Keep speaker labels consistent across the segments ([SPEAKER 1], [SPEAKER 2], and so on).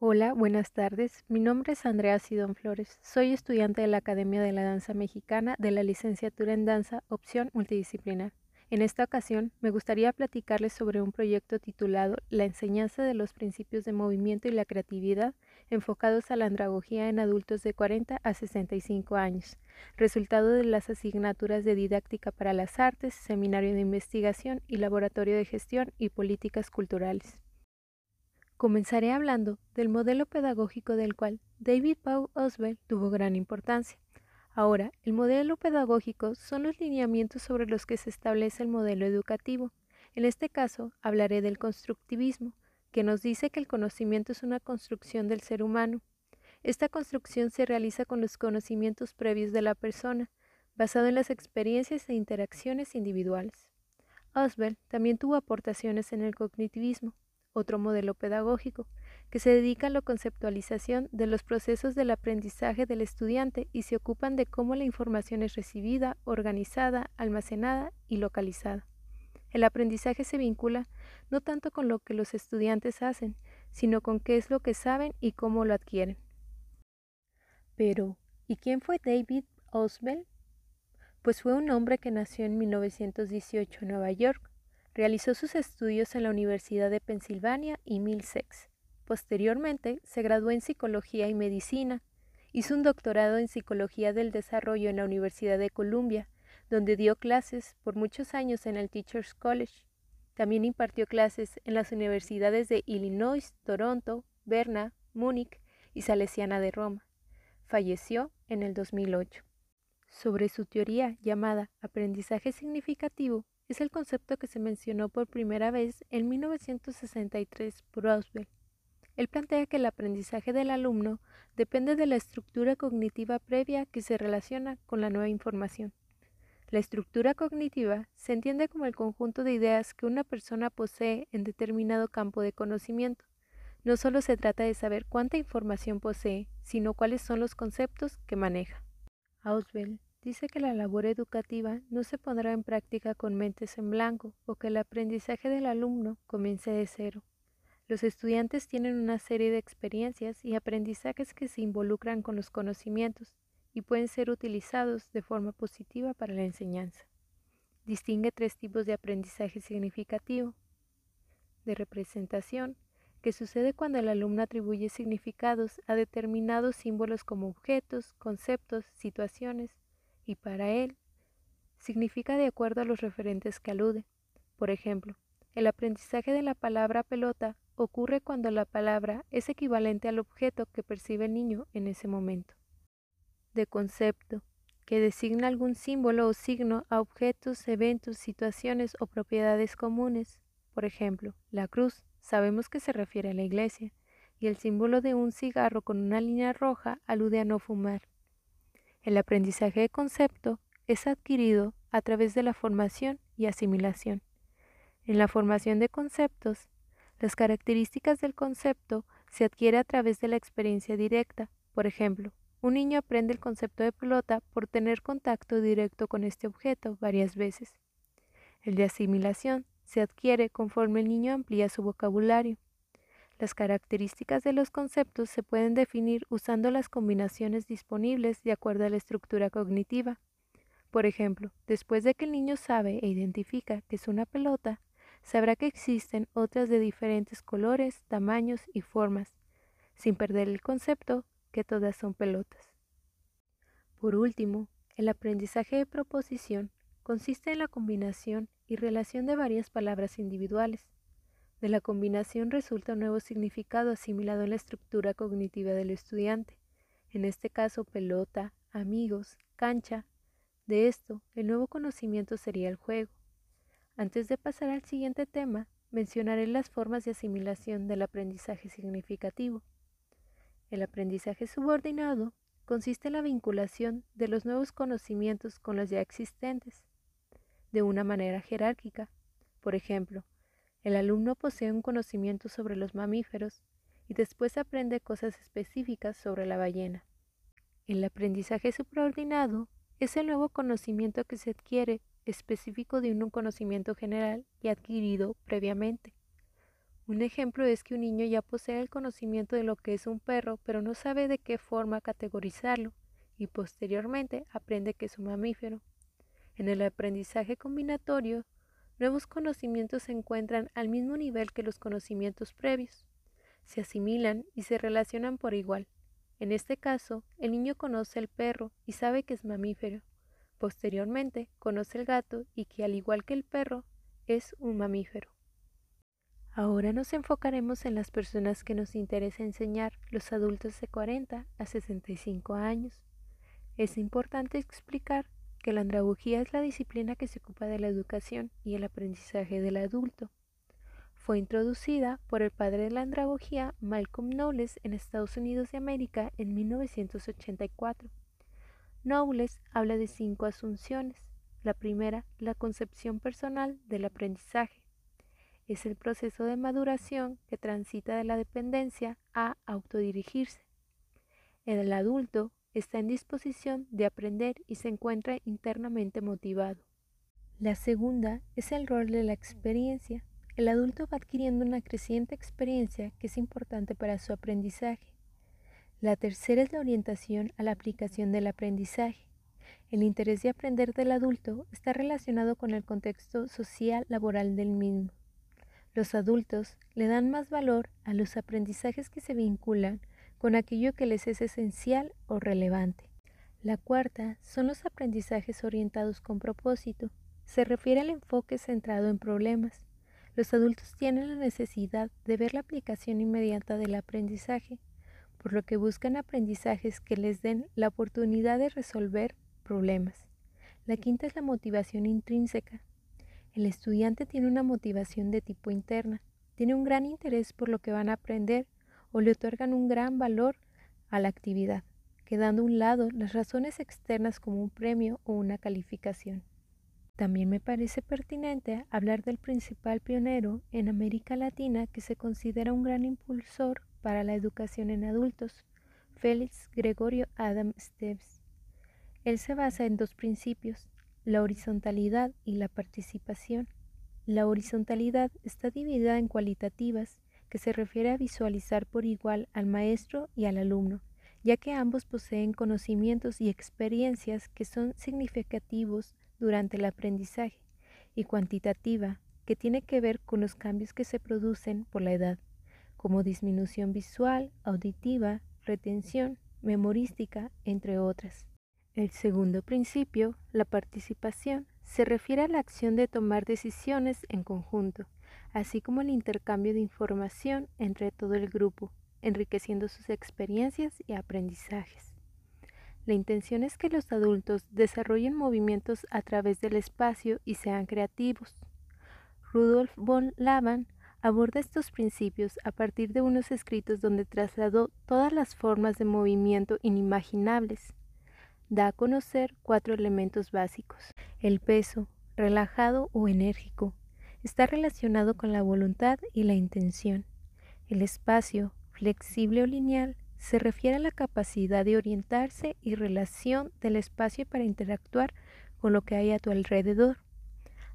[SPEAKER 1] Hola, buenas tardes. Mi nombre es Andrea Sidón Flores. Soy estudiante de la Academia de la Danza Mexicana de la licenciatura en Danza, opción multidisciplinar. En esta ocasión me gustaría platicarles sobre un proyecto titulado La enseñanza de los principios de movimiento y la creatividad enfocados a la andragogía en adultos de 40 a 65 años, resultado de las asignaturas de didáctica para las artes, seminario de investigación y laboratorio de gestión y políticas culturales. Comenzaré hablando del modelo pedagógico del cual David Paul Oswald tuvo gran importancia. Ahora, el modelo pedagógico son los lineamientos sobre los que se establece el modelo educativo. En este caso, hablaré del constructivismo, que nos dice que el conocimiento es una construcción del ser humano. Esta construcción se realiza con los conocimientos previos de la persona, basado en las experiencias e interacciones individuales. Oswald también tuvo aportaciones en el cognitivismo, otro modelo pedagógico, que se dedica a la conceptualización de los procesos del aprendizaje del estudiante y se ocupan de cómo la información es recibida, organizada, almacenada y localizada. El aprendizaje se vincula no tanto con lo que los estudiantes hacen, sino con qué es lo que saben y cómo lo adquieren. Pero, ¿y quién fue David Oswald? Pues fue un hombre que nació en 1918 en Nueva York, Realizó sus estudios en la Universidad de Pensilvania y Middlesex. Posteriormente, se graduó en Psicología y Medicina. Hizo un doctorado en Psicología del Desarrollo en la Universidad de Columbia, donde dio clases por muchos años en el Teachers College. También impartió clases en las universidades de Illinois, Toronto, Berna, Múnich y Salesiana de Roma. Falleció en el 2008. Sobre su teoría llamada aprendizaje significativo, es el concepto que se mencionó por primera vez en 1963 por Oswald. Él plantea que el aprendizaje del alumno depende de la estructura cognitiva previa que se relaciona con la nueva información. La estructura cognitiva se entiende como el conjunto de ideas que una persona posee en determinado campo de conocimiento. No solo se trata de saber cuánta información posee, sino cuáles son los conceptos que maneja. Auswell dice que la labor educativa no se pondrá en práctica con mentes en blanco o que el aprendizaje del alumno comience de cero. Los estudiantes tienen una serie de experiencias y aprendizajes que se involucran con los conocimientos y pueden ser utilizados de forma positiva para la enseñanza. Distingue tres tipos de aprendizaje significativo. De representación, que sucede cuando el alumno atribuye significados a determinados símbolos como objetos, conceptos, situaciones y para él significa de acuerdo a los referentes que alude. Por ejemplo, el aprendizaje de la palabra pelota ocurre cuando la palabra es equivalente al objeto que percibe el niño en ese momento. De concepto, que designa algún símbolo o signo a objetos, eventos, situaciones o propiedades comunes. Por ejemplo, la cruz sabemos que se refiere a la iglesia, y el símbolo de un cigarro con una línea roja alude a no fumar. El aprendizaje de concepto es adquirido a través de la formación y asimilación. En la formación de conceptos, las características del concepto se adquiere a través de la experiencia directa. Por ejemplo, un niño aprende el concepto de pelota por tener contacto directo con este objeto varias veces. El de asimilación se adquiere conforme el niño amplía su vocabulario. Las características de los conceptos se pueden definir usando las combinaciones disponibles de acuerdo a la estructura cognitiva. Por ejemplo, después de que el niño sabe e identifica que es una pelota, sabrá que existen otras de diferentes colores, tamaños y formas, sin perder el concepto que todas son pelotas. Por último, el aprendizaje de proposición consiste en la combinación y relación de varias palabras individuales. De la combinación resulta un nuevo significado asimilado en la estructura cognitiva del estudiante, en este caso pelota, amigos, cancha. De esto, el nuevo conocimiento sería el juego. Antes de pasar al siguiente tema, mencionaré las formas de asimilación del aprendizaje significativo. El aprendizaje subordinado consiste en la vinculación de los nuevos conocimientos con los ya existentes, de una manera jerárquica. Por ejemplo, el alumno posee un conocimiento sobre los mamíferos y después aprende cosas específicas sobre la ballena. El aprendizaje supraordinado es el nuevo conocimiento que se adquiere específico de un conocimiento general y adquirido previamente. Un ejemplo es que un niño ya posee el conocimiento de lo que es un perro, pero no sabe de qué forma categorizarlo y posteriormente aprende que es un mamífero. En el aprendizaje combinatorio, nuevos conocimientos se encuentran al mismo nivel que los conocimientos previos. Se asimilan y se relacionan por igual. En este caso, el niño conoce el perro y sabe que es mamífero. Posteriormente, conoce el gato y que al igual que el perro, es un mamífero. Ahora nos enfocaremos en las personas que nos interesa enseñar, los adultos de 40 a 65 años. Es importante explicar que la andragogía es la disciplina que se ocupa de la educación y el aprendizaje del adulto. Fue introducida por el padre de la andragogía Malcolm Knowles en Estados Unidos de América en 1984. Knowles habla de cinco asunciones. La primera, la concepción personal del aprendizaje es el proceso de maduración que transita de la dependencia a autodirigirse. El adulto está en disposición de aprender y se encuentra internamente motivado. La segunda es el rol de la experiencia. El adulto va adquiriendo una creciente experiencia que es importante para su aprendizaje. La tercera es la orientación a la aplicación del aprendizaje. El interés de aprender del adulto está relacionado con el contexto social laboral del mismo. Los adultos le dan más valor a los aprendizajes que se vinculan con aquello que les es esencial o relevante. La cuarta son los aprendizajes orientados con propósito. Se refiere al enfoque centrado en problemas. Los adultos tienen la necesidad de ver la aplicación inmediata del aprendizaje, por lo que buscan aprendizajes que les den la oportunidad de resolver problemas. La quinta es la motivación intrínseca. El estudiante tiene una motivación de tipo interna, tiene un gran interés por lo que van a aprender o le otorgan un gran valor a la actividad, quedando a un lado las razones externas como un premio o una calificación. También me parece pertinente hablar del principal pionero en América Latina que se considera un gran impulsor para la educación en adultos, Félix Gregorio Adam Steves. Él se basa en dos principios, la horizontalidad y la participación. La horizontalidad está dividida en cualitativas, que se refiere a visualizar por igual al maestro y al alumno, ya que ambos poseen conocimientos y experiencias que son significativos durante el aprendizaje, y cuantitativa, que tiene que ver con los cambios que se producen por la edad, como disminución visual, auditiva, retención, memorística, entre otras. El segundo principio, la participación, se refiere a la acción de tomar decisiones en conjunto, así como el intercambio de información entre todo el grupo, enriqueciendo sus experiencias y aprendizajes. La intención es que los adultos desarrollen movimientos a través del espacio y sean creativos. Rudolf von Laban aborda estos principios a partir de unos escritos donde trasladó todas las formas de movimiento inimaginables da a conocer cuatro elementos básicos. El peso, relajado o enérgico, está relacionado con la voluntad y la intención. El espacio, flexible o lineal, se refiere a la capacidad de orientarse y relación del espacio para interactuar con lo que hay a tu alrededor.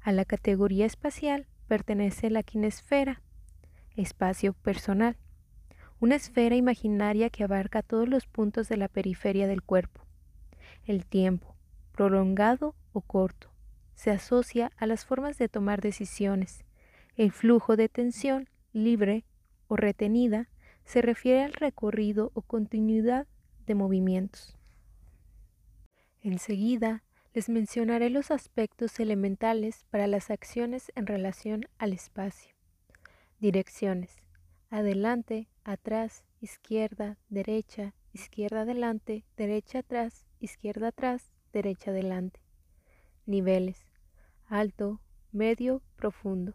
[SPEAKER 1] A la categoría espacial pertenece la quinesfera, espacio personal, una esfera imaginaria que abarca todos los puntos de la periferia del cuerpo. El tiempo, prolongado o corto, se asocia a las formas de tomar decisiones. El flujo de tensión, libre o retenida, se refiere al recorrido o continuidad de movimientos. Enseguida les mencionaré los aspectos elementales para las acciones en relación al espacio. Direcciones. Adelante, atrás, izquierda, derecha, izquierda adelante, derecha atrás, izquierda atrás, derecha adelante. Niveles. Alto, medio, profundo.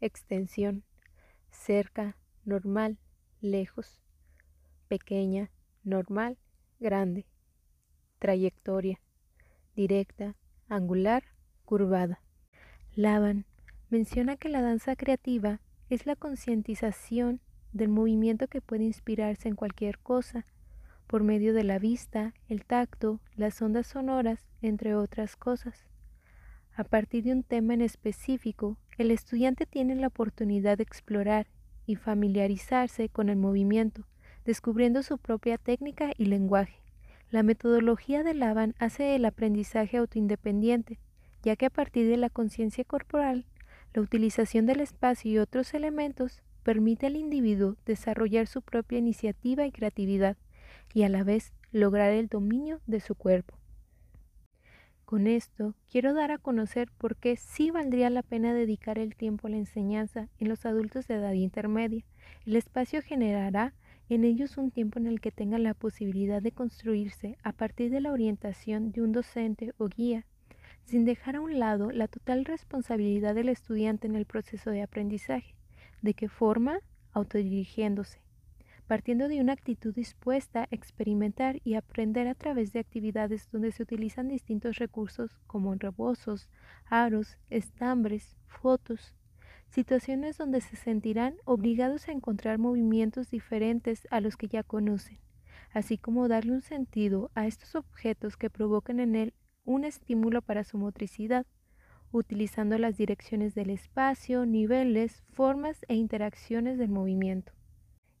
[SPEAKER 1] Extensión. Cerca, normal, lejos. Pequeña, normal, grande. Trayectoria. Directa, angular, curvada. Lavan menciona que la danza creativa es la concientización del movimiento que puede inspirarse en cualquier cosa por medio de la vista, el tacto, las ondas sonoras, entre otras cosas. A partir de un tema en específico, el estudiante tiene la oportunidad de explorar y familiarizarse con el movimiento, descubriendo su propia técnica y lenguaje. La metodología de Laban hace el aprendizaje autoindependiente, ya que a partir de la conciencia corporal, la utilización del espacio y otros elementos permite al individuo desarrollar su propia iniciativa y creatividad y a la vez lograr el dominio de su cuerpo. Con esto quiero dar a conocer por qué sí valdría la pena dedicar el tiempo a la enseñanza en los adultos de edad intermedia. El espacio generará en ellos un tiempo en el que tengan la posibilidad de construirse a partir de la orientación de un docente o guía, sin dejar a un lado la total responsabilidad del estudiante en el proceso de aprendizaje. ¿De qué forma? Autodirigiéndose partiendo de una actitud dispuesta a experimentar y aprender a través de actividades donde se utilizan distintos recursos como rebozos, aros, estambres, fotos, situaciones donde se sentirán obligados a encontrar movimientos diferentes a los que ya conocen, así como darle un sentido a estos objetos que provocan en él un estímulo para su motricidad, utilizando las direcciones del espacio, niveles, formas e interacciones del movimiento.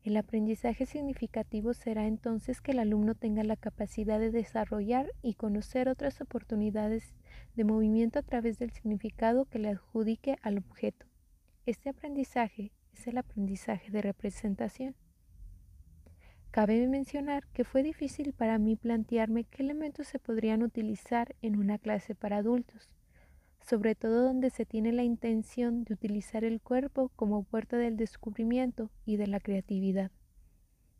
[SPEAKER 1] El aprendizaje significativo será entonces que el alumno tenga la capacidad de desarrollar y conocer otras oportunidades de movimiento a través del significado que le adjudique al objeto. Este aprendizaje es el aprendizaje de representación. Cabe mencionar que fue difícil para mí plantearme qué elementos se podrían utilizar en una clase para adultos sobre todo donde se tiene la intención de utilizar el cuerpo como puerta del descubrimiento y de la creatividad.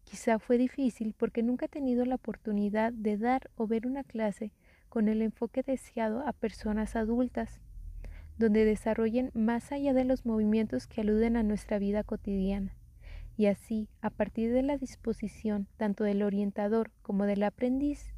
[SPEAKER 1] Quizá fue difícil porque nunca he tenido la oportunidad de dar o ver una clase con el enfoque deseado a personas adultas, donde desarrollen más allá de los movimientos que aluden a nuestra vida cotidiana. Y así, a partir de la disposición tanto del orientador como del aprendiz,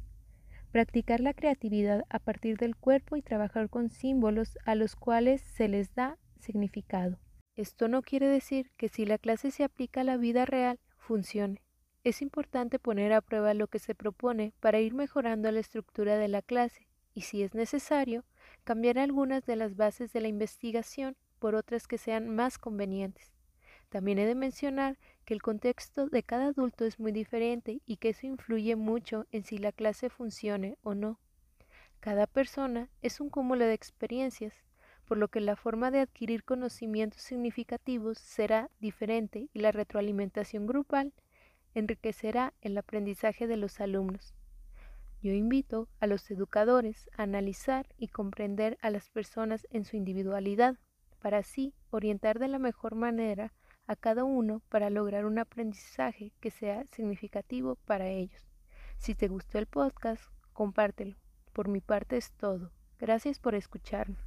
[SPEAKER 1] practicar la creatividad a partir del cuerpo y trabajar con símbolos a los cuales se les da significado. Esto no quiere decir que si la clase se aplica a la vida real, funcione. Es importante poner a prueba lo que se propone para ir mejorando la estructura de la clase y, si es necesario, cambiar algunas de las bases de la investigación por otras que sean más convenientes. También he de mencionar que el contexto de cada adulto es muy diferente y que eso influye mucho en si la clase funcione o no. Cada persona es un cúmulo de experiencias, por lo que la forma de adquirir conocimientos significativos será diferente y la retroalimentación grupal enriquecerá el aprendizaje de los alumnos. Yo invito a los educadores a analizar y comprender a las personas en su individualidad, para así orientar de la mejor manera a cada uno para lograr un aprendizaje que sea significativo para ellos. Si te gustó el podcast, compártelo. Por mi parte es todo. Gracias por escucharme.